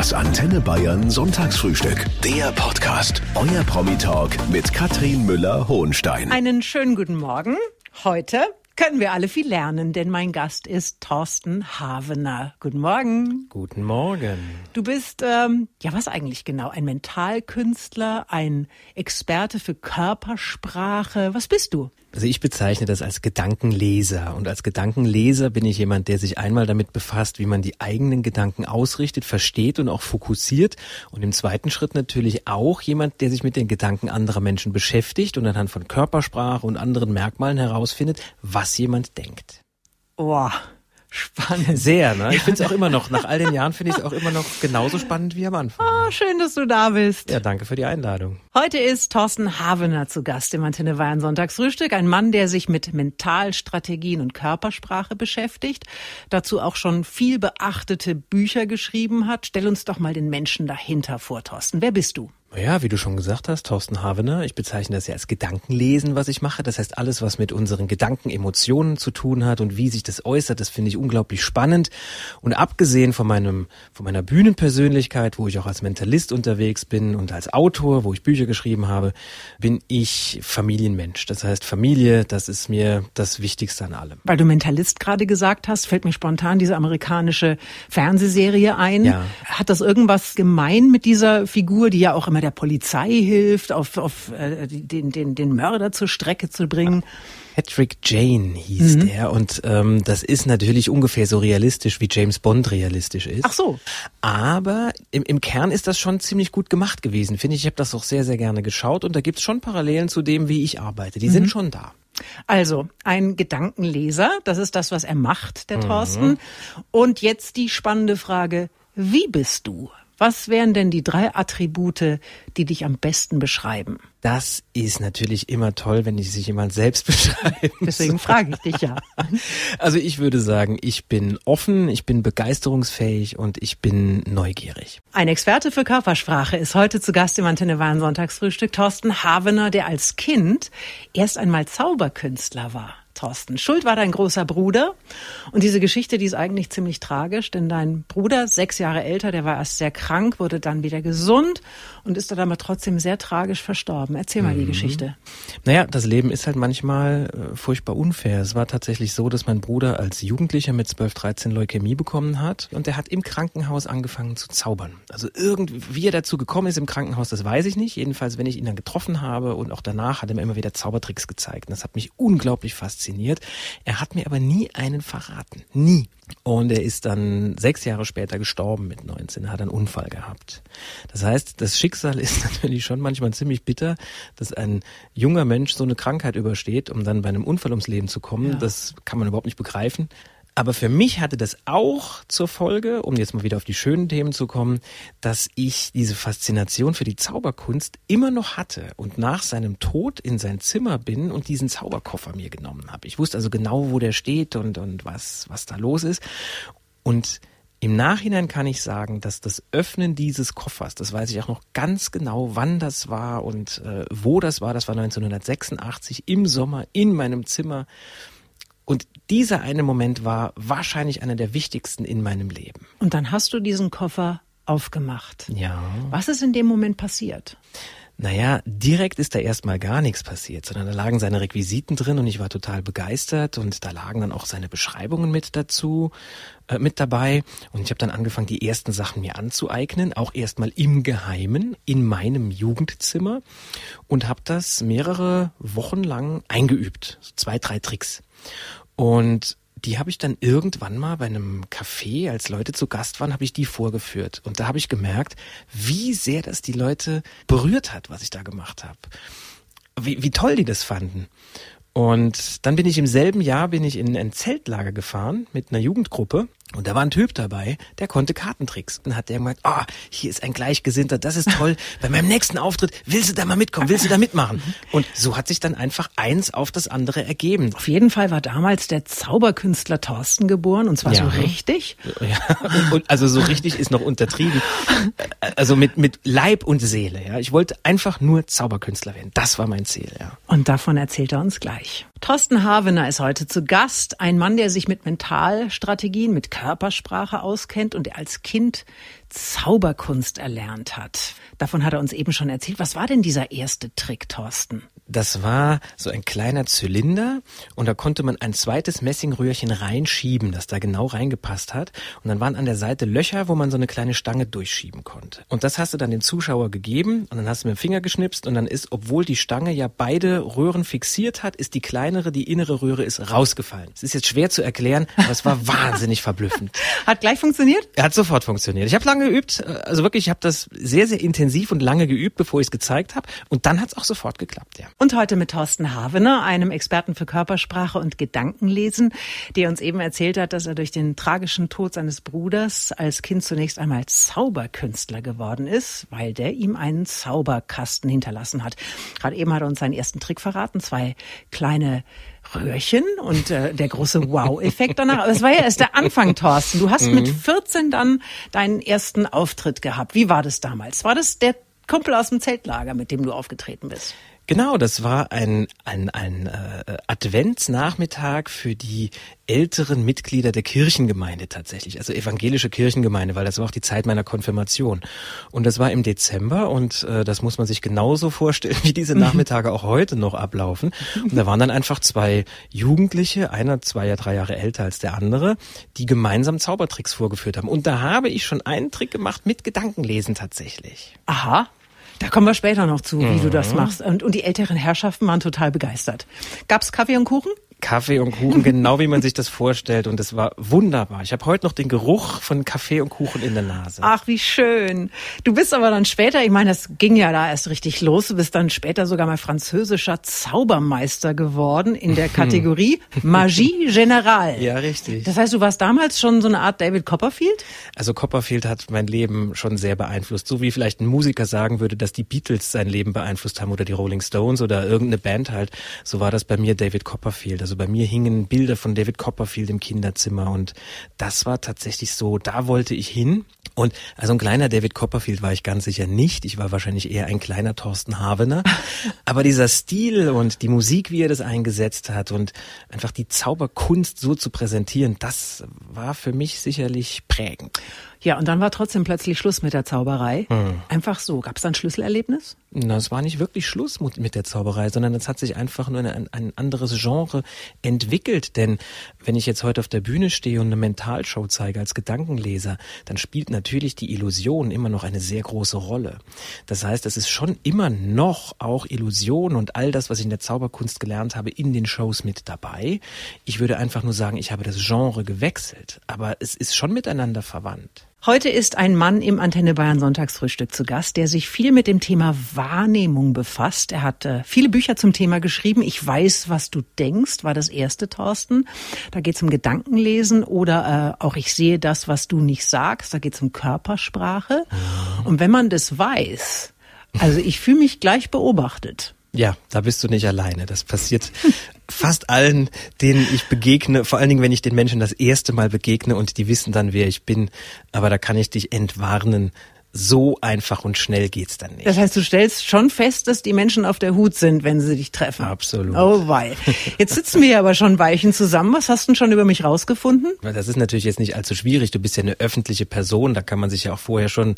Das Antenne Bayern Sonntagsfrühstück. Der Podcast. Euer Promi-Talk mit Katrin Müller-Hohenstein. Einen schönen guten Morgen. Heute können wir alle viel lernen, denn mein Gast ist Thorsten Havener. Guten Morgen. Guten Morgen. Du bist, ähm, ja, was eigentlich genau? Ein Mentalkünstler, ein Experte für Körpersprache. Was bist du? Also ich bezeichne das als Gedankenleser. Und als Gedankenleser bin ich jemand, der sich einmal damit befasst, wie man die eigenen Gedanken ausrichtet, versteht und auch fokussiert. Und im zweiten Schritt natürlich auch jemand, der sich mit den Gedanken anderer Menschen beschäftigt und anhand von Körpersprache und anderen Merkmalen herausfindet, was jemand denkt. Boah. Spannend. Sehr, ne? Ich finde es auch immer noch, nach all den Jahren finde ich es auch immer noch genauso spannend wie am Anfang. Oh, schön, dass du da bist. Ja, danke für die Einladung. Heute ist Thorsten Havener zu Gast im Antenne Bayern Sonntagsfrühstück. Ein Mann, der sich mit Mentalstrategien und Körpersprache beschäftigt. Dazu auch schon viel beachtete Bücher geschrieben hat. Stell uns doch mal den Menschen dahinter vor, Thorsten. Wer bist du? Ja, wie du schon gesagt hast, Thorsten Havener. Ich bezeichne das ja als Gedankenlesen, was ich mache. Das heißt, alles, was mit unseren Gedanken, Emotionen zu tun hat und wie sich das äußert, das finde ich unglaublich spannend. Und abgesehen von meinem, von meiner Bühnenpersönlichkeit, wo ich auch als Mentalist unterwegs bin und als Autor, wo ich Bücher geschrieben habe, bin ich Familienmensch. Das heißt, Familie, das ist mir das Wichtigste an allem. Weil du Mentalist gerade gesagt hast, fällt mir spontan diese amerikanische Fernsehserie ein. Ja. Hat das irgendwas gemein mit dieser Figur, die ja auch immer der Polizei hilft, auf, auf äh, den, den, den Mörder zur Strecke zu bringen. Patrick Jane hieß mhm. der und ähm, das ist natürlich ungefähr so realistisch wie James Bond realistisch ist. Ach so. Aber im, im Kern ist das schon ziemlich gut gemacht gewesen, finde ich. Ich habe das auch sehr, sehr gerne geschaut und da gibt's schon Parallelen zu dem, wie ich arbeite. Die mhm. sind schon da. Also ein Gedankenleser, das ist das, was er macht, der mhm. Thorsten. Und jetzt die spannende Frage, wie bist du? Was wären denn die drei Attribute, die dich am besten beschreiben? Das ist natürlich immer toll, wenn ich sich jemand selbst beschreibt. Deswegen frage ich dich ja. Also ich würde sagen, ich bin offen, ich bin begeisterungsfähig und ich bin neugierig. Ein Experte für Körpersprache ist heute zu Gast im Antenne Sonntagsfrühstück, Thorsten Havener, der als Kind erst einmal Zauberkünstler war. Thorsten. Schuld war dein großer Bruder. Und diese Geschichte, die ist eigentlich ziemlich tragisch, denn dein Bruder, sechs Jahre älter, der war erst sehr krank, wurde dann wieder gesund und ist dann aber trotzdem sehr tragisch verstorben. Erzähl mal mhm. die Geschichte. Naja, das Leben ist halt manchmal äh, furchtbar unfair. Es war tatsächlich so, dass mein Bruder als Jugendlicher mit 12, 13 Leukämie bekommen hat und er hat im Krankenhaus angefangen zu zaubern. Also irgendwie, wie er dazu gekommen ist im Krankenhaus, das weiß ich nicht. Jedenfalls, wenn ich ihn dann getroffen habe und auch danach hat er mir immer wieder Zaubertricks gezeigt. Und das hat mich unglaublich fasziniert fasziniert. Er hat mir aber nie einen verraten. Nie. Und er ist dann sechs Jahre später gestorben mit 19. Er hat einen Unfall gehabt. Das heißt, das Schicksal ist natürlich schon manchmal ziemlich bitter, dass ein junger Mensch so eine Krankheit übersteht, um dann bei einem Unfall ums Leben zu kommen. Ja. Das kann man überhaupt nicht begreifen. Aber für mich hatte das auch zur Folge, um jetzt mal wieder auf die schönen Themen zu kommen, dass ich diese Faszination für die Zauberkunst immer noch hatte und nach seinem Tod in sein Zimmer bin und diesen Zauberkoffer mir genommen habe. Ich wusste also genau, wo der steht und, und was, was da los ist. Und im Nachhinein kann ich sagen, dass das Öffnen dieses Koffers, das weiß ich auch noch ganz genau, wann das war und äh, wo das war. Das war 1986 im Sommer in meinem Zimmer. Und dieser eine Moment war wahrscheinlich einer der wichtigsten in meinem Leben. Und dann hast du diesen Koffer aufgemacht. Ja. Was ist in dem Moment passiert? Naja, direkt ist da erstmal gar nichts passiert, sondern da lagen seine Requisiten drin und ich war total begeistert und da lagen dann auch seine Beschreibungen mit dazu, äh, mit dabei und ich habe dann angefangen, die ersten Sachen mir anzueignen, auch erstmal im Geheimen in meinem Jugendzimmer und habe das mehrere Wochen lang eingeübt, so zwei, drei Tricks. Und die habe ich dann irgendwann mal bei einem Café, als Leute zu Gast waren, habe ich die vorgeführt. Und da habe ich gemerkt, wie sehr das die Leute berührt hat, was ich da gemacht habe. Wie, wie toll die das fanden. Und dann bin ich im selben Jahr bin ich in ein Zeltlager gefahren mit einer Jugendgruppe und da war ein Typ dabei, der konnte Kartentricks. Und hat der gemeint, ah, oh, hier ist ein Gleichgesinnter, das ist toll. Bei meinem nächsten Auftritt willst du da mal mitkommen, willst du da mitmachen? Und so hat sich dann einfach eins auf das andere ergeben. Auf jeden Fall war damals der Zauberkünstler Thorsten geboren und zwar ja. so richtig. Ja, und also so richtig ist noch untertrieben. Also mit, mit Leib und Seele, ja. Ich wollte einfach nur Zauberkünstler werden. Das war mein Ziel, ja. Und davon erzählt er uns gleich. Thorsten Havener ist heute zu Gast. Ein Mann, der sich mit Mentalstrategien, mit Körpersprache auskennt und der als Kind Zauberkunst erlernt hat. Davon hat er uns eben schon erzählt. Was war denn dieser erste Trick, Thorsten? Das war so ein kleiner Zylinder und da konnte man ein zweites Messingröhrchen reinschieben, das da genau reingepasst hat. Und dann waren an der Seite Löcher, wo man so eine kleine Stange durchschieben konnte. Und das hast du dann dem Zuschauer gegeben und dann hast du mit dem Finger geschnipst und dann ist, obwohl die Stange ja beide Röhren fixiert hat, ist die kleinere, die innere Röhre ist rausgefallen. Es ist jetzt schwer zu erklären, aber es war wahnsinnig verblüffend. Hat gleich funktioniert? Er hat sofort funktioniert. Ich habe lange geübt, also wirklich, ich habe das sehr, sehr intensiv und lange geübt, bevor ich es gezeigt habe. Und dann hat es auch sofort geklappt, ja. Und heute mit Thorsten Havener, einem Experten für Körpersprache und Gedankenlesen, der uns eben erzählt hat, dass er durch den tragischen Tod seines Bruders als Kind zunächst einmal Zauberkünstler geworden ist, weil der ihm einen Zauberkasten hinterlassen hat. Gerade eben hat er uns seinen ersten Trick verraten, zwei kleine Röhrchen und äh, der große Wow-Effekt danach. Aber es war ja erst der Anfang, Thorsten. Du hast mhm. mit 14 dann deinen ersten Auftritt gehabt. Wie war das damals? War das der Kumpel aus dem Zeltlager, mit dem du aufgetreten bist? Genau, das war ein, ein, ein äh, Adventsnachmittag für die älteren Mitglieder der Kirchengemeinde tatsächlich, also evangelische Kirchengemeinde, weil das war auch die Zeit meiner Konfirmation. Und das war im Dezember und äh, das muss man sich genauso vorstellen, wie diese. Nachmittage auch heute noch ablaufen. Und da waren dann einfach zwei Jugendliche, einer zwei, ja drei Jahre älter als der andere, die gemeinsam Zaubertricks vorgeführt haben. Und da habe ich schon einen Trick gemacht mit Gedankenlesen tatsächlich. Aha. Da kommen wir später noch zu, wie mhm. du das mhm. machst. Und, und die älteren Herrschaften waren total begeistert. Gab's Kaffee und Kuchen? Kaffee und Kuchen, genau wie man sich das vorstellt. Und es war wunderbar. Ich habe heute noch den Geruch von Kaffee und Kuchen in der Nase. Ach, wie schön. Du bist aber dann später, ich meine, das ging ja da erst richtig los. Du bist dann später sogar mal französischer Zaubermeister geworden in der Kategorie Magie Générale. Ja, richtig. Das heißt, du warst damals schon so eine Art David Copperfield? Also Copperfield hat mein Leben schon sehr beeinflusst. So wie vielleicht ein Musiker sagen würde, dass die Beatles sein Leben beeinflusst haben oder die Rolling Stones oder irgendeine Band halt. So war das bei mir David Copperfield. Also also bei mir hingen Bilder von David Copperfield im Kinderzimmer und das war tatsächlich so, da wollte ich hin. Und also ein kleiner David Copperfield war ich ganz sicher nicht. Ich war wahrscheinlich eher ein kleiner Thorsten Havener. Aber dieser Stil und die Musik, wie er das eingesetzt hat und einfach die Zauberkunst so zu präsentieren, das war für mich sicherlich prägend. Ja, und dann war trotzdem plötzlich Schluss mit der Zauberei. Hm. Einfach so. Gab es da ein Schlüsselerlebnis? Na, es war nicht wirklich Schluss mit der Zauberei, sondern es hat sich einfach nur ein, ein anderes Genre entwickelt. Denn wenn ich jetzt heute auf der Bühne stehe und eine Mentalshow zeige als Gedankenleser, dann spielt natürlich die Illusion immer noch eine sehr große Rolle. Das heißt, es ist schon immer noch auch Illusion und all das, was ich in der Zauberkunst gelernt habe, in den Shows mit dabei. Ich würde einfach nur sagen, ich habe das Genre gewechselt. Aber es ist schon miteinander verwandt. Heute ist ein Mann im Antenne Bayern Sonntagsfrühstück zu Gast, der sich viel mit dem Thema Wahrnehmung befasst. Er hat äh, viele Bücher zum Thema geschrieben. Ich weiß, was du denkst, war das erste, Thorsten. Da geht es um Gedankenlesen oder äh, auch ich sehe das, was du nicht sagst. Da geht es um Körpersprache. Und wenn man das weiß, also ich fühle mich gleich beobachtet. Ja, da bist du nicht alleine. Das passiert fast allen, denen ich begegne, vor allen Dingen, wenn ich den Menschen das erste Mal begegne und die wissen dann, wer ich bin. Aber da kann ich dich entwarnen so einfach und schnell geht's dann nicht. Das heißt, du stellst schon fest, dass die Menschen auf der Hut sind, wenn sie dich treffen. Absolut. Oh wei. Jetzt sitzen wir aber schon Weichen zusammen. Was hast du denn schon über mich rausgefunden? Das ist natürlich jetzt nicht allzu schwierig. Du bist ja eine öffentliche Person, da kann man sich ja auch vorher schon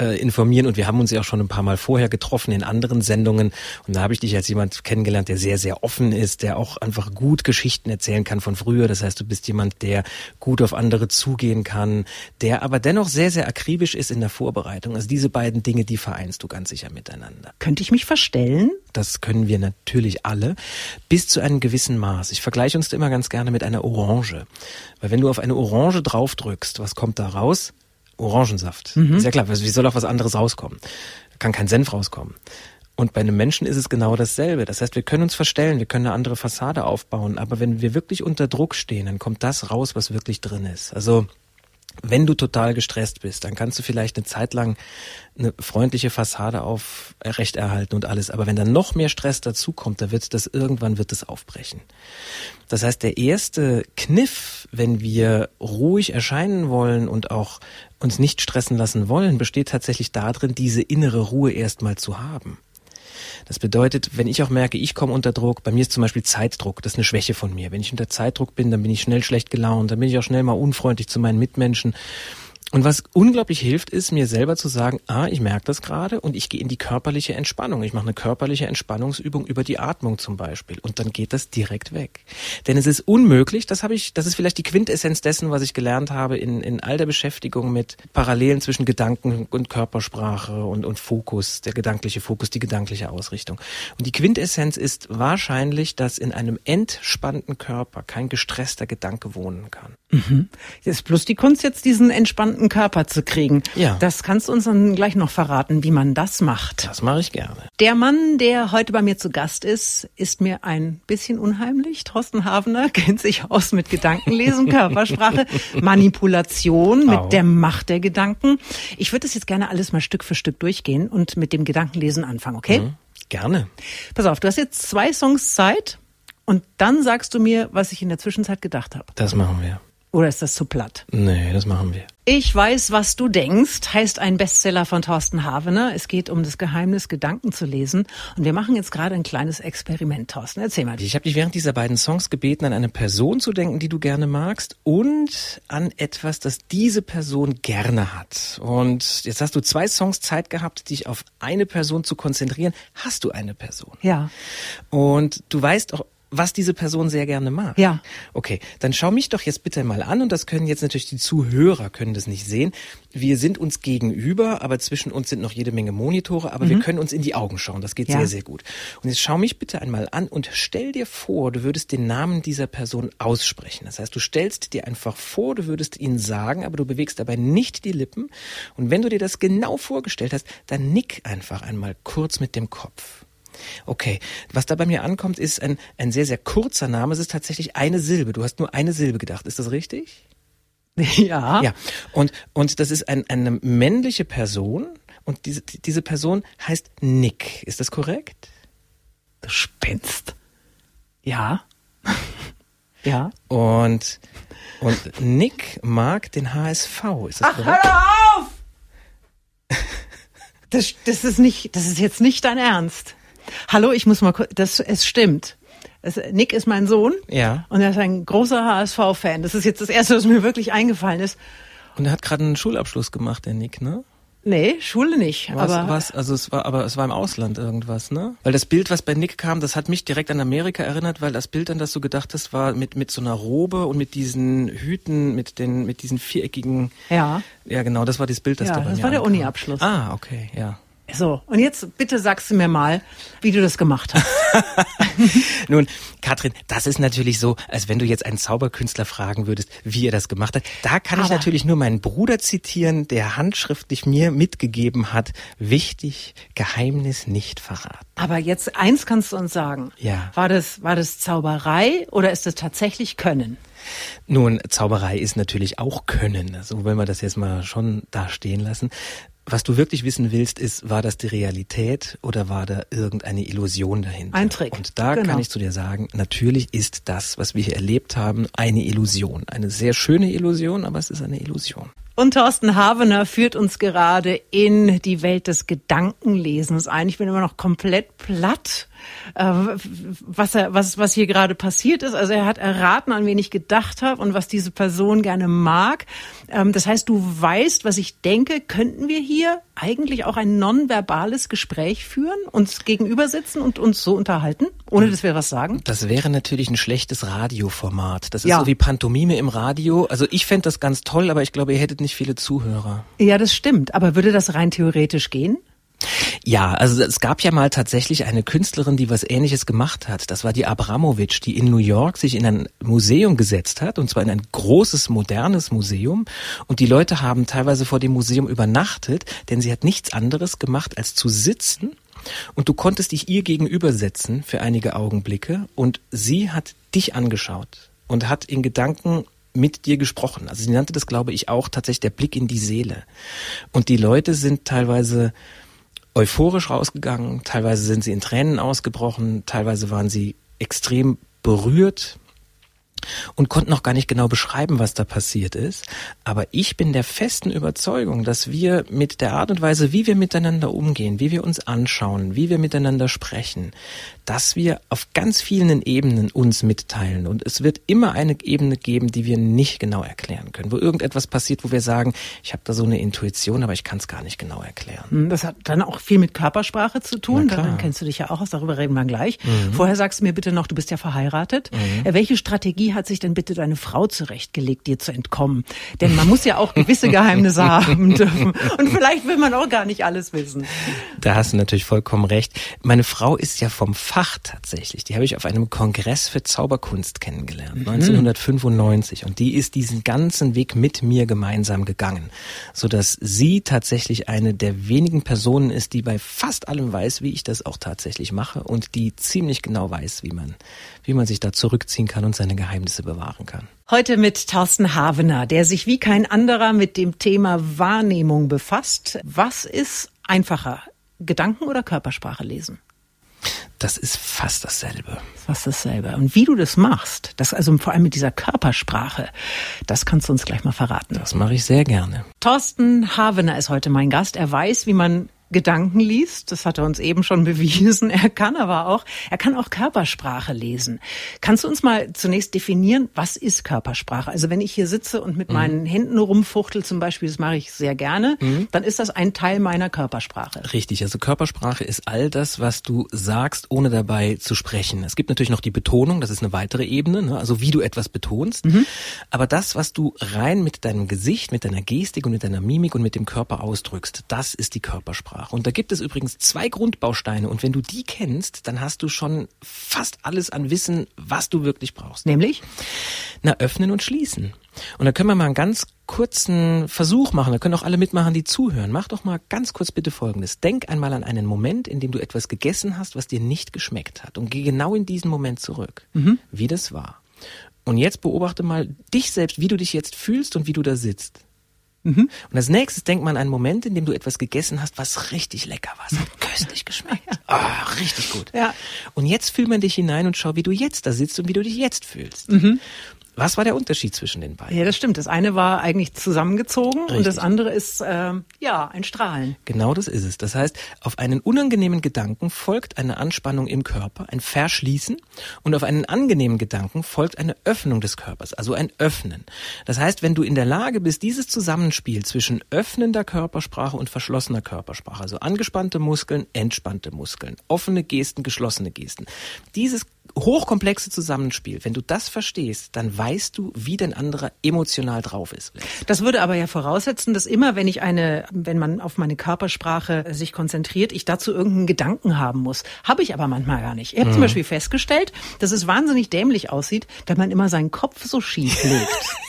äh, informieren und wir haben uns ja auch schon ein paar Mal vorher getroffen in anderen Sendungen und da habe ich dich als jemand kennengelernt, der sehr, sehr offen ist, der auch einfach gut Geschichten erzählen kann von früher. Das heißt, du bist jemand, der gut auf andere zugehen kann, der aber dennoch sehr, sehr akribisch ist in der Vorbereitung. Vorbereitung. Also diese beiden Dinge, die vereinst du ganz sicher miteinander. Könnte ich mich verstellen? Das können wir natürlich alle, bis zu einem gewissen Maß. Ich vergleiche uns da immer ganz gerne mit einer Orange. Weil wenn du auf eine Orange draufdrückst, was kommt da raus? Orangensaft. Mhm. Ist ja klar, wie soll auch was anderes rauskommen? Da kann kein Senf rauskommen. Und bei einem Menschen ist es genau dasselbe. Das heißt, wir können uns verstellen, wir können eine andere Fassade aufbauen, aber wenn wir wirklich unter Druck stehen, dann kommt das raus, was wirklich drin ist. Also wenn du total gestresst bist, dann kannst du vielleicht eine Zeit lang eine freundliche Fassade aufrechterhalten und alles. Aber wenn dann noch mehr Stress dazukommt, da wird das irgendwann wird es aufbrechen. Das heißt, der erste Kniff, wenn wir ruhig erscheinen wollen und auch uns nicht stressen lassen wollen, besteht tatsächlich darin, diese innere Ruhe erstmal zu haben. Das bedeutet, wenn ich auch merke, ich komme unter Druck, bei mir ist zum Beispiel Zeitdruck, das ist eine Schwäche von mir. Wenn ich unter Zeitdruck bin, dann bin ich schnell schlecht gelaunt, dann bin ich auch schnell mal unfreundlich zu meinen Mitmenschen. Und was unglaublich hilft, ist mir selber zu sagen, ah, ich merke das gerade und ich gehe in die körperliche Entspannung. Ich mache eine körperliche Entspannungsübung über die Atmung zum Beispiel und dann geht das direkt weg. Denn es ist unmöglich, das habe ich, das ist vielleicht die Quintessenz dessen, was ich gelernt habe in, in all der Beschäftigung mit Parallelen zwischen Gedanken und Körpersprache und, und Fokus, der gedankliche Fokus, die gedankliche Ausrichtung. Und die Quintessenz ist wahrscheinlich, dass in einem entspannten Körper kein gestresster Gedanke wohnen kann. Mhm. Ist bloß die Kunst jetzt diesen entspannten gesunden Körper zu kriegen. Ja. Das kannst du uns dann gleich noch verraten, wie man das macht. Das mache ich gerne. Der Mann, der heute bei mir zu Gast ist, ist mir ein bisschen unheimlich. Thorsten Havener kennt sich aus mit Gedankenlesen, Körpersprache, Manipulation, mit Au. der Macht der Gedanken. Ich würde das jetzt gerne alles mal Stück für Stück durchgehen und mit dem Gedankenlesen anfangen, okay? Mhm. Gerne. Pass auf, du hast jetzt zwei Songs Zeit und dann sagst du mir, was ich in der Zwischenzeit gedacht habe. Das machen wir. Oder ist das zu platt? Nee, das machen wir. Ich weiß, was du denkst, heißt ein Bestseller von Thorsten Havener. Es geht um das Geheimnis, Gedanken zu lesen. Und wir machen jetzt gerade ein kleines Experiment, Thorsten. Erzähl mal. Ich habe dich während dieser beiden Songs gebeten, an eine Person zu denken, die du gerne magst und an etwas, das diese Person gerne hat. Und jetzt hast du zwei Songs Zeit gehabt, dich auf eine Person zu konzentrieren. Hast du eine Person? Ja. Und du weißt auch, was diese Person sehr gerne mag. Ja. Okay, dann schau mich doch jetzt bitte mal an und das können jetzt natürlich die Zuhörer können das nicht sehen. Wir sind uns gegenüber, aber zwischen uns sind noch jede Menge Monitore, aber wir können uns in die Augen schauen. Das geht Mhm. Ja. sehr, sehr gut. Und jetzt schau mich bitte einmal an und stell dir vor, du würdest den Namen dieser Person aussprechen. Das heißt, du stellst dir einfach vor, du würdest ihn sagen, aber du bewegst dabei nicht die Lippen. Und wenn du dir das genau vorgestellt hast, dann nick einfach einmal kurz mit dem Kopf. Okay, was da bei mir ankommt, ist ein, ein sehr, sehr kurzer Name. Es ist tatsächlich eine Silbe. Du hast nur eine Silbe gedacht. Ist das richtig? Ja. Ja. Und, und das ist ein, eine männliche Person. Und diese, diese Person heißt Nick. Ist das korrekt? Du spinnst. Ja. ja. Und, und Nick mag den HSV. Ist das korrekt? Hör auf! Das, das ist nicht, das ist jetzt nicht dein Ernst. Hallo, ich muss mal kurz, das, es stimmt. Es, Nick ist mein Sohn. Ja. Und er ist ein großer HSV-Fan. Das ist jetzt das erste, was mir wirklich eingefallen ist. Und er hat gerade einen Schulabschluss gemacht, der Nick, ne? Nee, Schule nicht. Was, aber was, also es war, aber es war im Ausland irgendwas, ne? Weil das Bild, was bei Nick kam, das hat mich direkt an Amerika erinnert, weil das Bild, an das du gedacht hast, war mit, mit so einer Robe und mit diesen Hüten, mit den, mit diesen viereckigen, ja. ja genau, das war das Bild, das Ja, da bei das war der. Uni-Abschluss. Ah, okay, ja. So, und jetzt bitte sagst du mir mal, wie du das gemacht hast. Nun, Katrin, das ist natürlich so, als wenn du jetzt einen Zauberkünstler fragen würdest, wie er das gemacht hat. Da kann ich Aber- natürlich nur meinen Bruder zitieren, der handschriftlich mir mitgegeben hat, wichtig, Geheimnis nicht verraten. Aber jetzt eins kannst du uns sagen. Ja. War das, war das Zauberei oder ist das tatsächlich Können? Nun, Zauberei ist natürlich auch Können, so wenn wir das jetzt mal schon da stehen lassen. Was du wirklich wissen willst, ist, war das die Realität oder war da irgendeine Illusion dahinter? Ein Trick, Und da genau. kann ich zu dir sagen, natürlich ist das, was wir hier erlebt haben, eine Illusion. Eine sehr schöne Illusion, aber es ist eine Illusion. Und Thorsten Havener führt uns gerade in die Welt des Gedankenlesens ein. Ich bin immer noch komplett platt, was, er, was, was hier gerade passiert ist. Also er hat erraten, an wen ich gedacht habe und was diese Person gerne mag. Ähm, das heißt, du weißt, was ich denke. Könnten wir hier eigentlich auch ein nonverbales Gespräch führen, uns gegenüber sitzen und uns so unterhalten, ohne dass wir was sagen? Das wäre natürlich ein schlechtes Radioformat. Das ist Ja. so wie Pantomime im Radio. Also ich fände das ganz toll, aber ich glaube, ihr hättet nicht viele Zuhörer. Ja, das stimmt. Aber würde das rein theoretisch gehen? Ja, also es gab ja mal tatsächlich eine Künstlerin, die was ähnliches gemacht hat. Das war die Abramowitsch, die in New York sich in ein Museum gesetzt hat, und zwar in ein großes, modernes Museum. Und die Leute haben teilweise vor dem Museum übernachtet, denn sie hat nichts anderes gemacht, als zu sitzen. Und du konntest dich ihr gegenübersetzen für einige Augenblicke. Und sie hat dich angeschaut und hat in Gedanken mit dir gesprochen. Also sie nannte das, glaube ich, auch tatsächlich der Blick in die Seele. Und die Leute sind teilweise euphorisch rausgegangen, teilweise sind sie in Tränen ausgebrochen, teilweise waren sie extrem berührt. und konnten noch gar nicht genau beschreiben, was da passiert ist. Aber ich bin der festen Überzeugung, dass wir mit der Art und Weise, wie wir miteinander umgehen, wie wir uns anschauen, wie wir miteinander sprechen, dass wir auf ganz vielen Ebenen uns mitteilen. Und es wird immer eine Ebene geben, die wir nicht genau erklären können, wo irgendetwas passiert, wo wir sagen, ich habe da so eine Intuition, aber ich kann es gar nicht genau erklären. Hm, das hat dann auch viel mit Körpersprache zu tun. Dann kennst du dich ja auch aus, darüber reden wir gleich. Mhm. Vorher sagst du mir bitte noch, du bist ja verheiratet. Mhm. Äh, welche Strategie hat sich denn bitte deine Frau zurechtgelegt, dir zu entkommen? Denn man muss ja auch gewisse Geheimnisse haben dürfen. Und vielleicht will man auch gar nicht alles wissen. Da hast du natürlich vollkommen recht. Meine Frau ist ja vom Fach tatsächlich. Die habe ich auf einem Kongress für Zauberkunst kennengelernt, mhm. 1995. Und die ist diesen ganzen Weg mit mir gemeinsam gegangen, so dass sie tatsächlich eine der wenigen Personen ist, die bei fast allem weiß, wie ich das auch tatsächlich mache und die ziemlich genau weiß, wie man, wie man sich da zurückziehen kann und seine Geheimnisse bewahren kann. Heute mit Thorsten Havener, der sich wie kein anderer mit dem Thema Wahrnehmung befasst. Was ist einfacher? Gedanken oder Körpersprache lesen? Das ist fast dasselbe. Fast dasselbe. Und wie du das machst, das also vor allem mit dieser Körpersprache, das kannst du uns gleich mal verraten. Das mache ich sehr gerne. Thorsten Havener ist heute mein Gast. Er weiß, wie man Gedanken liest. Das hat er uns eben schon bewiesen. Er kann aber auch, er kann auch Körpersprache lesen. Kannst du uns mal zunächst definieren, was ist Körpersprache? Also wenn ich hier sitze und mit mhm. meinen Händen rumfuchtel zum Beispiel, das mache ich sehr gerne, mhm. dann ist das ein Teil meiner Körpersprache. Richtig. Also Körpersprache ist all das, was du sagst, ohne dabei zu sprechen. Es gibt natürlich noch die Betonung. Das ist eine weitere Ebene. Ne? Also wie du etwas betonst. Mhm. Aber das, was du rein mit deinem Gesicht, mit deiner Gestik und mit deiner Mimik und mit dem Körper ausdrückst, das ist die Körpersprache. Sprache. Und da gibt es übrigens zwei Grundbausteine. Und wenn du die kennst, dann hast du schon fast alles an Wissen, was du wirklich brauchst. Nämlich? Na, öffnen und schließen. Und da können wir mal einen ganz kurzen Versuch machen. Da können auch alle mitmachen, die zuhören. Mach doch mal ganz kurz bitte Folgendes. Denk einmal an einen Moment, in dem du etwas gegessen hast, was dir nicht geschmeckt hat. Und geh genau in diesen Moment zurück, mhm. wie das war. Und jetzt beobachte mal dich selbst, wie du dich jetzt fühlst und wie du da sitzt. Mhm. Und als nächstes denkt man an einen Moment, in dem du etwas gegessen hast, was richtig lecker war. Es hat köstlich geschmeckt. Ah, oh, richtig gut. Ja. Und jetzt fühl man dich hinein und schau, wie du jetzt da sitzt und wie du dich jetzt fühlst. Mhm. Was war der Unterschied zwischen den beiden? Ja, das stimmt. Das eine war eigentlich zusammengezogen Richtig. und das andere ist äh, ja ein Strahlen. Genau das ist es. Das heißt, auf einen unangenehmen Gedanken folgt eine Anspannung im Körper, ein Verschließen und auf einen angenehmen Gedanken folgt eine Öffnung des Körpers, also ein Öffnen. Das heißt, wenn du in der Lage bist, dieses Zusammenspiel zwischen öffnender Körpersprache und verschlossener Körpersprache, also angespannte Muskeln, entspannte Muskeln, offene Gesten, geschlossene Gesten, dieses hochkomplexe Zusammenspiel, wenn du das verstehst, dann weißt du, wie dein anderer emotional drauf ist. Das würde aber ja voraussetzen, dass immer, wenn ich eine, wenn man auf meine Körpersprache sich konzentriert, ich dazu irgendeinen Gedanken haben muss. Habe ich aber manchmal gar nicht. Ich habe mhm. zum Beispiel festgestellt, dass es wahnsinnig dämlich aussieht, wenn man immer seinen Kopf so schief legt.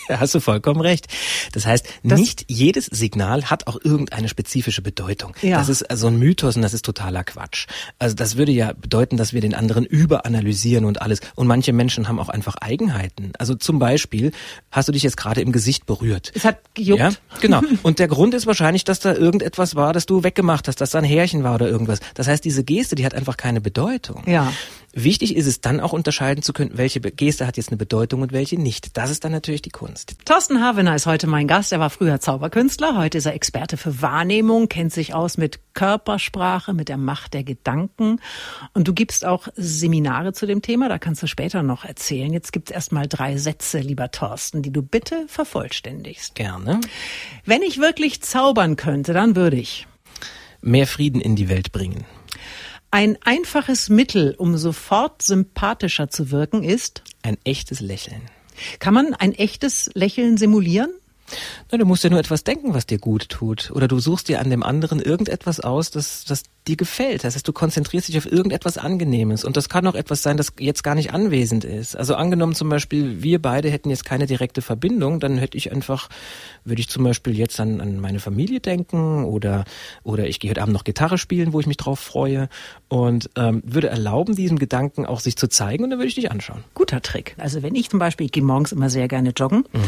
da hast du vollkommen recht. Das heißt, das nicht jedes Signal hat auch irgendeine spezifische Bedeutung. Ja. Das ist also ein Mythos und das ist totaler Quatsch. Also das würde ja bedeuten, dass wir den anderen überanalysieren analysieren und alles. Und manche Menschen haben auch einfach Eigenheiten. Also zum Beispiel hast du dich jetzt gerade im Gesicht berührt. Es hat gejuckt. Ja, genau. Und der Grund ist wahrscheinlich, dass da irgendetwas war, das du weggemacht hast, dass da ein Härchen war oder irgendwas. Das heißt, diese Geste, die hat einfach keine Bedeutung. Ja. Wichtig ist es dann auch unterscheiden zu können, welche Geste hat jetzt eine Bedeutung und welche nicht. Das ist dann natürlich die Kunst. Thorsten Havener ist heute mein Gast. Er war früher Zauberkünstler. Heute ist er Experte für Wahrnehmung, kennt sich aus mit Körpersprache, mit der Macht der Gedanken. Und du gibst auch Seminare zu dem Thema. Da kannst du später noch erzählen. Jetzt gibt's erst mal drei Sätze, lieber Thorsten, die du bitte vervollständigst. Gerne. Wenn ich wirklich zaubern könnte, dann würde ich mehr Frieden in die Welt bringen ein einfaches Mittel, um sofort sympathischer zu wirken, ist ein echtes Lächeln. Kann man ein echtes Lächeln simulieren? Na, du musst ja nur etwas denken, was dir gut tut. Oder du suchst dir an dem anderen irgendetwas aus, das, das dir gefällt. Das heißt, du konzentrierst dich auf irgendetwas Angenehmes. Und das kann auch etwas sein, das jetzt gar nicht anwesend ist. Also angenommen zum Beispiel, wir beide hätten jetzt keine direkte Verbindung, dann hätte ich einfach, würde ich zum Beispiel jetzt an, an meine Familie denken oder, oder ich gehe heute Abend noch Gitarre spielen, wo ich mich drauf freue und ähm, würde erlauben, diesem Gedanken auch sich zu zeigen und dann würde ich dich anschauen. Guter Trick. Also wenn ich zum Beispiel, ich gehe morgens immer sehr gerne joggen. Mhm.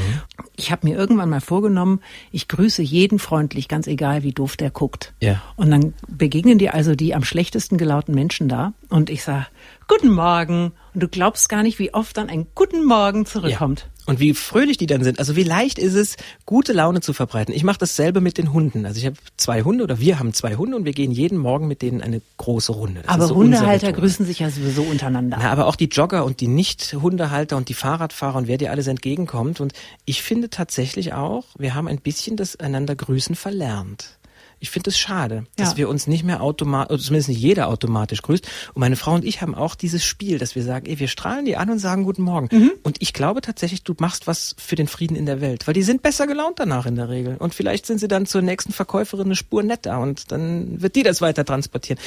Ich habe mir irgendwann mal mal vorgenommen, ich grüße jeden freundlich, ganz egal, wie doof der guckt. Ja. Und dann begegnen dir also die am schlechtesten gelauten Menschen da. Und ich sage, Guten Morgen. Und du glaubst gar nicht, wie oft dann ein Guten Morgen zurückkommt. Ja. Und wie fröhlich die dann sind. Also wie leicht ist es, gute Laune zu verbreiten. Ich mache dasselbe mit den Hunden. Also ich habe zwei Hunde oder wir haben zwei Hunde und wir gehen jeden Morgen mit denen eine große Runde. Das aber so Hundehalter grüßen sich ja sowieso untereinander. Na, aber auch die Jogger und die Nicht-Hundehalter und die Fahrradfahrer und wer dir alles entgegenkommt. Und ich finde tatsächlich auch, wir haben ein bisschen das einander Grüßen verlernt. Ich finde es schade, dass ja. wir uns nicht mehr automatisch, zumindest nicht jeder automatisch grüßt. Und meine Frau und ich haben auch dieses Spiel, dass wir sagen, ey, wir strahlen die an und sagen Guten Morgen. Mhm. Und ich glaube tatsächlich, du machst was für den Frieden in der Welt, weil die sind besser gelaunt danach in der Regel. Und vielleicht sind sie dann zur nächsten Verkäuferin eine Spur netter und dann wird die das weiter transportieren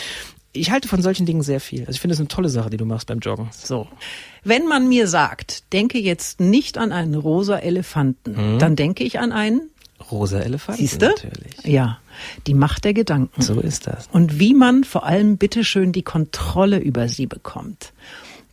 ich halte von solchen Dingen sehr viel. Also ich finde es eine tolle Sache, die du machst beim Joggen. So. Wenn man mir sagt, denke jetzt nicht an einen rosa Elefanten, mhm. dann denke ich an einen rosa Elefanten Siehste? natürlich. Ja, die Macht der Gedanken. So ist das. Und wie man vor allem bitteschön die Kontrolle über sie bekommt.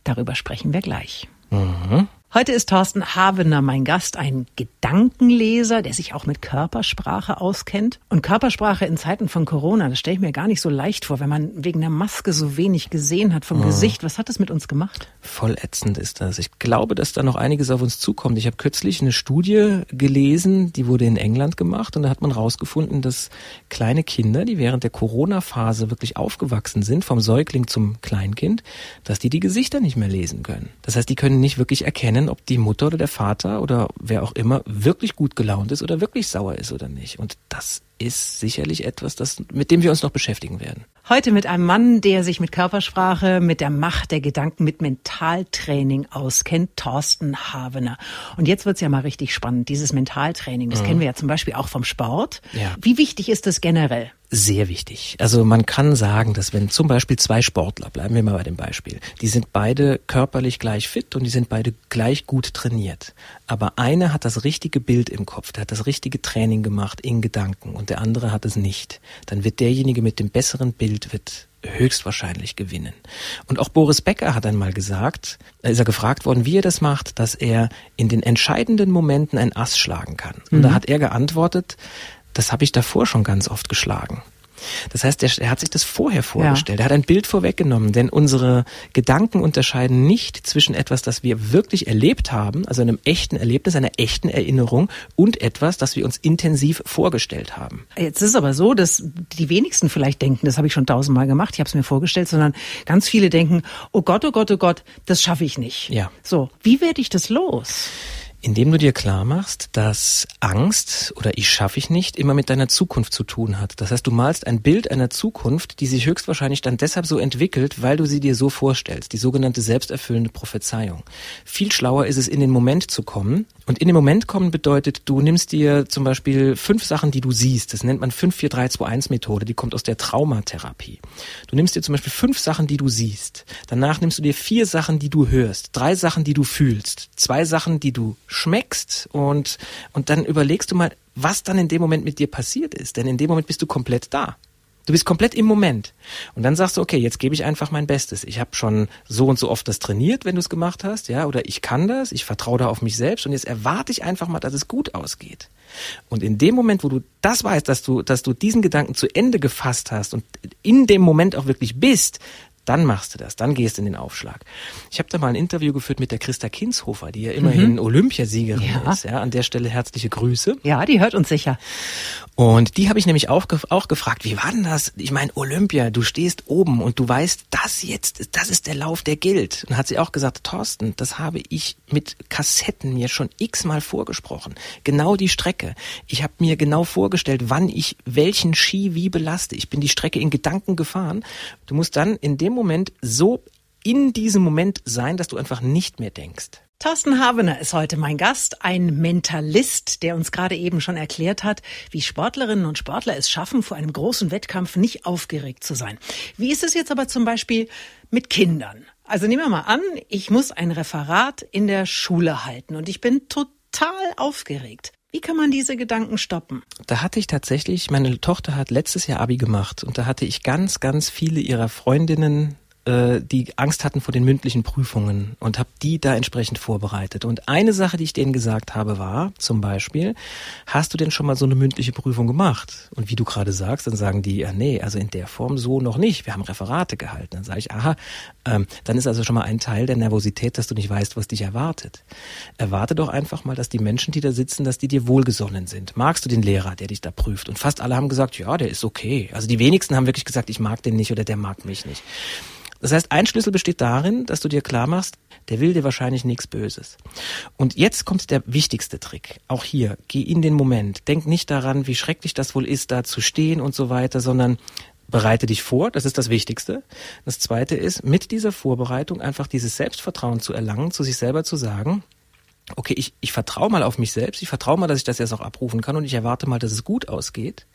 Darüber sprechen wir gleich. Mhm. Heute ist Thorsten Havener mein Gast, ein Gedankenleser, der sich auch mit Körpersprache auskennt. Und Körpersprache in Zeiten von Corona, das stelle ich mir gar nicht so leicht vor, wenn man wegen der Maske so wenig gesehen hat vom oh. Gesicht. Was hat das mit uns gemacht? Voll ätzend ist das. Ich glaube, dass da noch einiges auf uns zukommt. Ich habe kürzlich eine Studie gelesen, die wurde in England gemacht und da hat man rausgefunden, dass kleine Kinder, die während der Corona-Phase wirklich aufgewachsen sind, vom Säugling zum Kleinkind, dass die die Gesichter nicht mehr lesen können. Das heißt, die können nicht wirklich erkennen, erkennen, ob die Mutter oder der Vater oder wer auch immer wirklich gut gelaunt ist oder wirklich sauer ist oder nicht. Und das ist sicherlich etwas, das, mit dem wir uns noch beschäftigen werden. Heute mit einem Mann, der sich mit Körpersprache, mit der Macht der Gedanken, mit Mentaltraining auskennt, Thorsten Havener. Und jetzt wird's ja mal richtig spannend, dieses Mentaltraining. Das mhm. kennen wir ja zum Beispiel auch vom Sport. Ja. Wie wichtig ist das generell? sehr wichtig. Also man kann sagen, dass wenn zum Beispiel zwei Sportler, bleiben wir mal bei dem Beispiel, die sind beide körperlich gleich fit und die sind beide gleich gut trainiert. Aber einer hat das richtige Bild im Kopf, der hat das richtige Training gemacht in Gedanken und der andere hat es nicht. Dann wird derjenige mit dem besseren Bild wird höchstwahrscheinlich gewinnen. Und auch Boris Becker hat einmal gesagt, da ist er gefragt worden, wie er das macht, dass er in den entscheidenden Momenten ein Ass schlagen kann. Und mhm. da hat er geantwortet, das habe ich davor schon ganz oft geschlagen. Das heißt, er, er, hat sich das vorher vorgestellt. Ja. Er hat ein Bild vorweggenommen, denn unsere Gedanken unterscheiden nicht zwischen etwas, das wir wirklich erlebt haben, also einem echten Erlebnis, einer echten Erinnerung und etwas, das wir uns intensiv vorgestellt haben. Jetzt ist es aber so, dass die wenigsten vielleicht denken, das habe ich schon tausendmal gemacht, ich habe es mir vorgestellt, sondern ganz viele denken, oh Gott, oh Gott, oh Gott, das schaffe ich nicht. Ja. So, wie werde ich das los? Indem du dir klar machst, dass Angst oder ich schaffe ich nicht immer mit deiner Zukunft zu tun hat. Das heißt, du malst ein Bild einer Zukunft, die sich höchstwahrscheinlich dann deshalb so entwickelt, weil du sie dir so vorstellst. Die sogenannte selbsterfüllende Prophezeiung. Viel schlauer ist es, in den Moment zu kommen. Und in den Moment kommen bedeutet, du nimmst dir zum Beispiel fünf Sachen, die du siehst. Das nennt man 5-4-3-2-1 Methode. Die kommt aus der Traumatherapie. Du nimmst dir zum Beispiel fünf Sachen, die du siehst. Danach nimmst du dir vier Sachen, die du hörst. Drei Sachen, die du fühlst. Zwei Sachen, die du schmeckst und, und dann überlegst du mal, was dann in dem Moment mit dir passiert ist. Denn in dem Moment bist du komplett da. Du bist komplett im Moment. Und dann sagst du, okay, jetzt gebe ich einfach mein Bestes. Ich habe schon so und so oft das trainiert, wenn du es gemacht hast, ja, oder ich kann das, ich vertraue da auf mich selbst und jetzt erwarte ich einfach mal, dass es gut ausgeht. Und in dem Moment, wo du das weißt, dass du, dass du diesen Gedanken zu Ende gefasst hast und in dem Moment auch wirklich bist, dann machst du das, dann gehst du in den Aufschlag. Ich habe da mal ein Interview geführt mit der Christa Kinshofer, die ja immerhin mhm. Olympiasiegerin ja. ist. Ja, an der Stelle herzliche Grüße. Ja, die hört uns sicher. Und die habe ich nämlich auch, auch gefragt, wie war denn das? Ich meine, Olympia, du stehst oben und du weißt, das jetzt, das ist der Lauf, der gilt. Und hat sie auch gesagt, Thorsten, das habe ich mit Kassetten mir schon x-mal vorgesprochen. Genau die Strecke. Ich habe mir genau vorgestellt, wann ich welchen Ski wie belaste. Ich bin die Strecke in Gedanken gefahren. Du musst dann in dem Moment so in diesem Moment sein, dass du einfach nicht mehr denkst. Thorsten Habener ist heute mein Gast, ein Mentalist, der uns gerade eben schon erklärt hat, wie Sportlerinnen und Sportler es schaffen, vor einem großen Wettkampf nicht aufgeregt zu sein. Wie ist es jetzt aber zum Beispiel mit Kindern? Also nehmen wir mal an, ich muss ein Referat in der Schule halten und ich bin total aufgeregt. Wie kann man diese Gedanken stoppen? Da hatte ich tatsächlich, meine Tochter hat letztes Jahr Abi gemacht und da hatte ich ganz, ganz viele ihrer Freundinnen äh, die Angst hatten vor den mündlichen Prüfungen und habe die da entsprechend vorbereitet. Und eine Sache, die ich denen gesagt habe, war zum Beispiel, hast du denn schon mal so eine mündliche Prüfung gemacht? Und wie du gerade sagst, dann sagen die, ja nee, also in der Form so noch nicht. Wir haben Referate gehalten. Dann sage ich, aha, ähm, dann ist also schon mal ein Teil der Nervosität, dass du nicht weißt, was dich erwartet. Erwarte doch einfach mal, dass die Menschen, die da sitzen, dass die dir wohlgesonnen sind. Magst du den Lehrer, der dich da prüft? Und fast alle haben gesagt, ja, der ist okay. Also die wenigsten haben wirklich gesagt, ich mag den nicht oder der mag mich nicht. Das heißt, ein Schlüssel besteht darin, dass du dir klar machst, der will dir wahrscheinlich nichts Böses. Und jetzt kommt der wichtigste Trick. Auch hier, geh in den Moment. Denk nicht daran, wie schrecklich das wohl ist, da zu stehen und so weiter, sondern bereite dich vor. Das ist das Wichtigste. Das zweite ist, mit dieser Vorbereitung einfach dieses Selbstvertrauen zu erlangen, zu sich selber zu sagen, okay, ich, ich vertraue mal auf mich selbst, ich vertraue mal, dass ich das jetzt auch abrufen kann und ich erwarte mal, dass es gut ausgeht.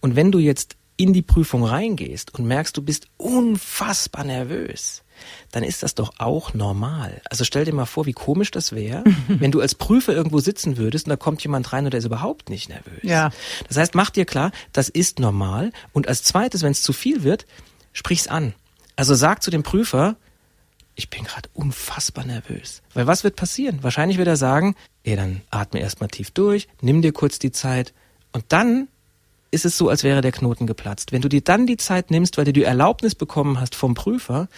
Und wenn du jetzt in die Prüfung reingehst und merkst, du bist unfassbar nervös, dann ist das doch auch normal. Also stell dir mal vor, wie komisch das wäre, wenn du als Prüfer irgendwo sitzen würdest und da kommt jemand rein und der ist überhaupt nicht nervös. Ja. Das heißt, mach dir klar, das ist normal. Und als zweites, wenn es zu viel wird, sprich's an. Also sag zu dem Prüfer, ich bin gerade unfassbar nervös. Weil was wird passieren? Wahrscheinlich wird er sagen, ey, dann atme erstmal tief durch, nimm dir kurz die Zeit und dann ist es so, als wäre der Knoten geplatzt. Wenn du dir dann die Zeit nimmst, weil du die Erlaubnis bekommen hast vom Prüfer,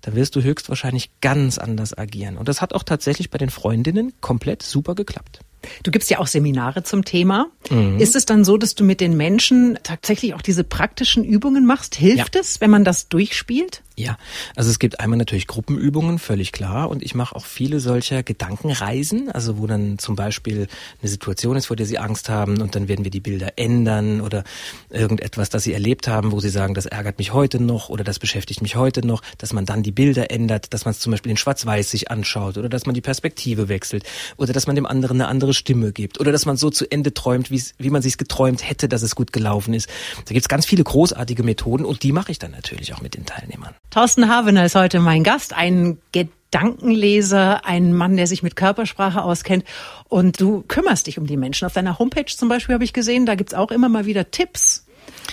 dann wirst du höchstwahrscheinlich ganz anders agieren. Und das hat auch tatsächlich bei den Freundinnen komplett super geklappt. Du gibst ja auch Seminare zum Thema. Mhm. Ist es dann so, dass du mit den Menschen tatsächlich auch diese praktischen Übungen machst? Hilft Ja. es, wenn man das durchspielt? Ja, also es gibt einmal natürlich Gruppenübungen, völlig klar. Und ich mache auch viele solcher Gedankenreisen, also wo dann zum Beispiel eine Situation ist, vor der sie Angst haben und dann werden wir die Bilder ändern oder irgendetwas, das sie erlebt haben, wo sie sagen, das ärgert mich heute noch oder das beschäftigt mich heute noch, dass man dann die Bilder ändert, dass man es zum Beispiel in Schwarz-Weiß sich anschaut oder dass man die Perspektive wechselt oder dass man dem anderen eine andere Stimme gibt oder dass man so zu Ende träumt, wie man sich geträumt hätte, dass es gut gelaufen ist. Da gibt's ganz viele großartige Methoden und die mache ich dann natürlich auch mit den Teilnehmern. Thorsten Havener ist heute mein Gast, ein Gedankenleser, ein Mann, der sich mit Körpersprache auskennt. Und du kümmerst dich um die Menschen. Auf deiner Homepage zum Beispiel habe ich gesehen, da gibt's auch immer mal wieder Tipps.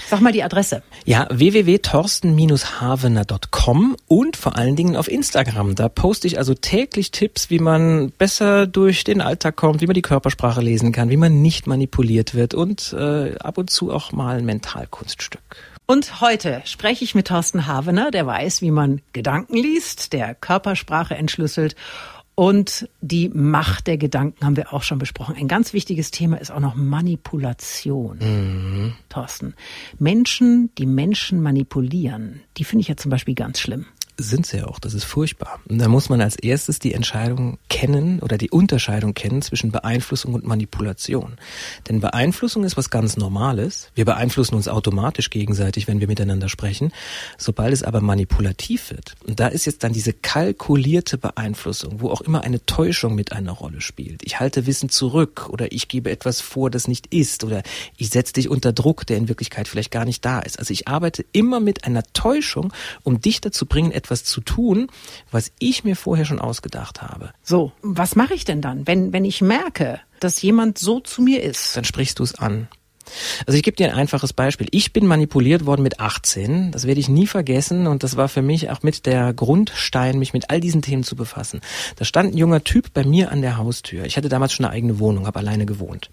Sag mal die Adresse. Ja, www.torsten-havener.com und vor allen Dingen auf Instagram. Da poste ich also täglich Tipps, wie man besser durch den Alltag kommt, wie man die Körpersprache lesen kann, wie man nicht manipuliert wird und äh, ab und zu auch mal ein Mentalkunststück. Und heute spreche ich mit Thorsten Havener, der weiß, wie man Gedanken liest, der Körpersprache entschlüsselt. Und die Macht der Gedanken haben wir auch schon besprochen. Ein ganz wichtiges Thema ist auch noch Manipulation. Thorsten, Menschen, die Menschen manipulieren, die finde ich ja zum Beispiel ganz schlimm. Sind sie ja auch, das ist furchtbar. Und da muss man als erstes die Entscheidung kennen oder die Unterscheidung kennen zwischen Beeinflussung und Manipulation. Denn Beeinflussung ist was ganz Normales. Wir beeinflussen uns automatisch gegenseitig, wenn wir miteinander sprechen. Sobald es aber manipulativ wird, und da ist jetzt dann diese kalkulierte Beeinflussung, wo auch immer eine Täuschung mit einer Rolle spielt. Ich halte Wissen zurück oder ich gebe etwas vor, das nicht ist oder ich setze dich unter Druck, der in Wirklichkeit vielleicht gar nicht da ist. Also ich arbeite immer mit einer Täuschung, um dich dazu bringen, etwas zu tun, was ich mir vorher schon ausgedacht habe. So, was mache ich denn dann, wenn, wenn ich merke, dass jemand so zu mir ist? Dann sprichst du es an. Also ich gebe dir ein einfaches Beispiel. Ich bin manipuliert worden mit 18. Das werde ich nie vergessen und das war für mich auch mit der Grundstein, mich mit all diesen Themen zu befassen. Da stand ein junger Typ bei mir an der Haustür. Ich hatte damals schon eine eigene Wohnung, habe alleine gewohnt.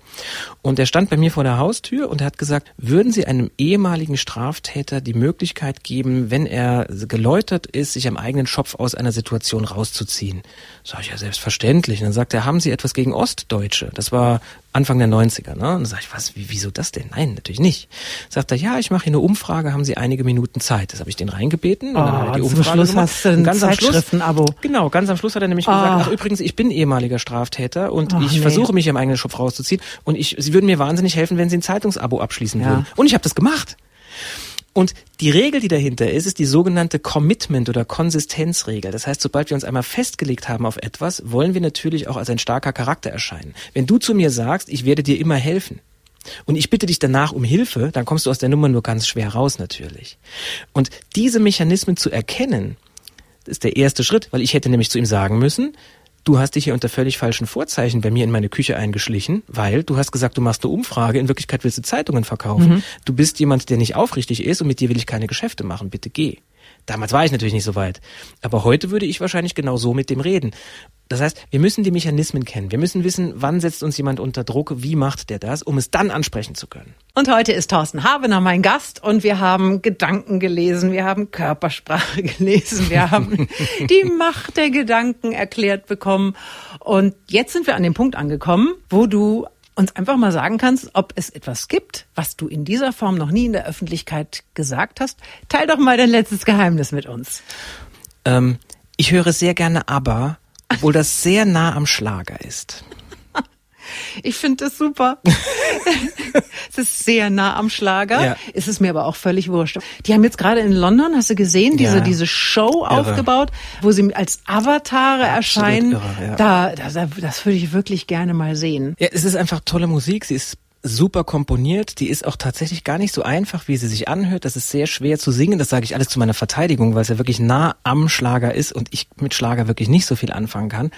Und er stand bei mir vor der Haustür und er hat gesagt, würden Sie einem ehemaligen Straftäter die Möglichkeit geben, wenn er geläutert ist, sich am eigenen Schopf aus einer Situation rauszuziehen? Sag ich ja selbstverständlich. Und dann sagt er, haben Sie etwas gegen Ostdeutsche? Das war Anfang der 90er, ne? Und dann sag ich, was, wie, wieso das denn? Nein, natürlich nicht. Sagt er, ja, ich mache hier eine Umfrage, haben Sie einige Minuten Zeit. Das habe ich den reingebeten. Und dann Oh, hat er die zum Umfrage Schluss gemacht. hast du ein Und ganz am Schluss, Zeitschriftenabo. genau, ganz am Schluss hat er nämlich Ah. gesagt, ach übrigens, ich bin ehemaliger Straftäter und Ach, ich nee. versuche mich am eigenen Schopf rauszuziehen und ich, Sie würden mir wahnsinnig helfen, wenn Sie ein Zeitungsabo abschließen Ja. würden. Und ich habe das gemacht. Und die Regel, die dahinter ist, ist die sogenannte Commitment oder Konsistenzregel. Das heißt, sobald wir uns einmal festgelegt haben auf etwas, wollen wir natürlich auch als ein starker Charakter erscheinen. Wenn du zu mir sagst, ich werde dir immer helfen, und ich bitte dich danach um Hilfe, dann kommst du aus der Nummer nur ganz schwer raus natürlich. Und diese Mechanismen zu erkennen, ist der erste Schritt, weil ich hätte nämlich zu ihm sagen müssen, du hast dich hier unter völlig falschen Vorzeichen bei mir in meine Küche eingeschlichen, weil du hast gesagt, du machst eine Umfrage, in Wirklichkeit willst du Zeitungen verkaufen. Du bist jemand, der nicht aufrichtig ist und mit dir will ich keine Geschäfte machen, bitte geh. Damals war ich natürlich nicht so weit. Aber heute würde ich wahrscheinlich genau so mit dem reden. Das heißt, wir müssen die Mechanismen kennen. Wir müssen wissen, wann setzt uns jemand unter Druck, wie macht der das, um es dann ansprechen zu können. Und heute ist Thorsten Habener mein Gast und wir haben Gedanken gelesen, wir haben Körpersprache gelesen, wir haben die Macht der Gedanken erklärt bekommen. Und jetzt sind wir an dem Punkt angekommen, wo du uns einfach mal sagen kannst, ob es etwas gibt, was du in dieser Form noch nie in der Öffentlichkeit gesagt hast. Teil doch mal dein letztes Geheimnis mit uns. Ähm, ich höre sehr gerne aber, obwohl das sehr nah am Schlager ist. Ich finde das super. es ist sehr nah am Schlager. Ja. Es ist mir aber auch völlig wurscht. Die haben jetzt gerade in London, hast du gesehen, diese, ja. diese Show irre. aufgebaut, wo sie als Avatare Absolut erscheinen. Irre, ja. da, da, das würde ich wirklich gerne mal sehen. Ja, es ist einfach tolle Musik. Sie ist super komponiert. Die ist auch tatsächlich gar nicht so einfach, wie sie sich anhört. Das ist sehr schwer zu singen. Das sage ich alles zu meiner Verteidigung, weil es ja wirklich nah am Schlager ist und ich mit Schlager wirklich nicht so viel anfangen kann.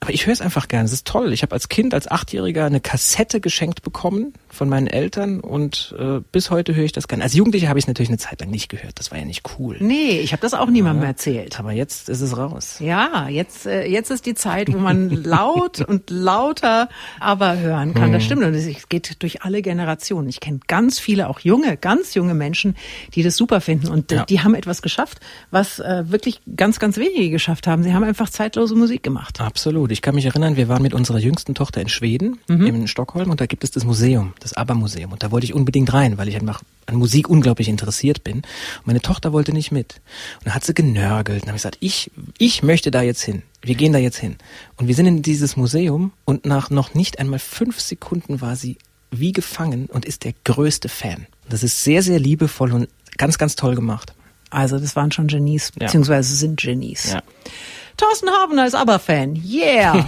Aber ich höre es einfach gern. Es ist toll. Ich habe als Kind, als Achtjähriger eine Kassette geschenkt bekommen von meinen Eltern und äh, bis heute höre ich das gern. Als Jugendlicher habe ich es natürlich eine Zeit lang nicht gehört. Das war ja nicht cool. Nee, ich habe das auch niemandem ja, erzählt. Aber jetzt ist es raus. Ja, jetzt äh, jetzt ist die Zeit, wo man laut und lauter aber hören kann. Das hm. stimmt und es geht durch alle Generationen. Ich kenne ganz viele, auch junge, ganz junge Menschen, die das super finden und äh, ja. die haben etwas geschafft, was äh, wirklich ganz, ganz wenige geschafft haben. Sie haben einfach zeitlose Musik gemacht. Absolut gut. Ich kann mich erinnern, wir waren mit unserer jüngsten Tochter in Schweden, mhm. in Stockholm, und da gibt es das Museum, das ABBA-Museum. Und da wollte ich unbedingt rein, weil ich einfach an Musik unglaublich interessiert bin. Und meine Tochter wollte nicht mit. Und dann hat sie genörgelt. Und dann habe ich gesagt, ich, ich möchte da jetzt hin. Wir gehen da jetzt hin. Und wir sind in dieses Museum und nach noch nicht einmal fünf Sekunden war sie wie gefangen und ist der größte Fan. Das ist sehr, sehr liebevoll und ganz, ganz toll gemacht. Also das waren schon Genies, ja. beziehungsweise sind Genies. Ja. Thorsten Habener ist aber Fan. Yeah.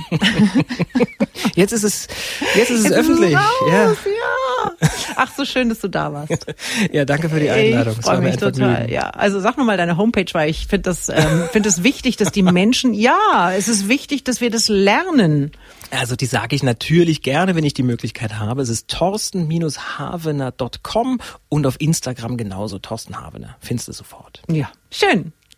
jetzt ist es, jetzt ist es jetzt öffentlich. Ist es raus, ja. ja. Ach, so schön, dass du da warst. ja, danke für die Einladung. Ich freue mich total. Ja, also sag noch mal deine Homepage, weil ich finde das, ähm, finde es wichtig, dass die Menschen, ja, es ist wichtig, dass wir das lernen. Also die sage ich natürlich gerne, wenn ich die Möglichkeit habe. Es ist torsten-havener.com und auf Instagram genauso, Torsten Havener. Findest du sofort. Ja, schön.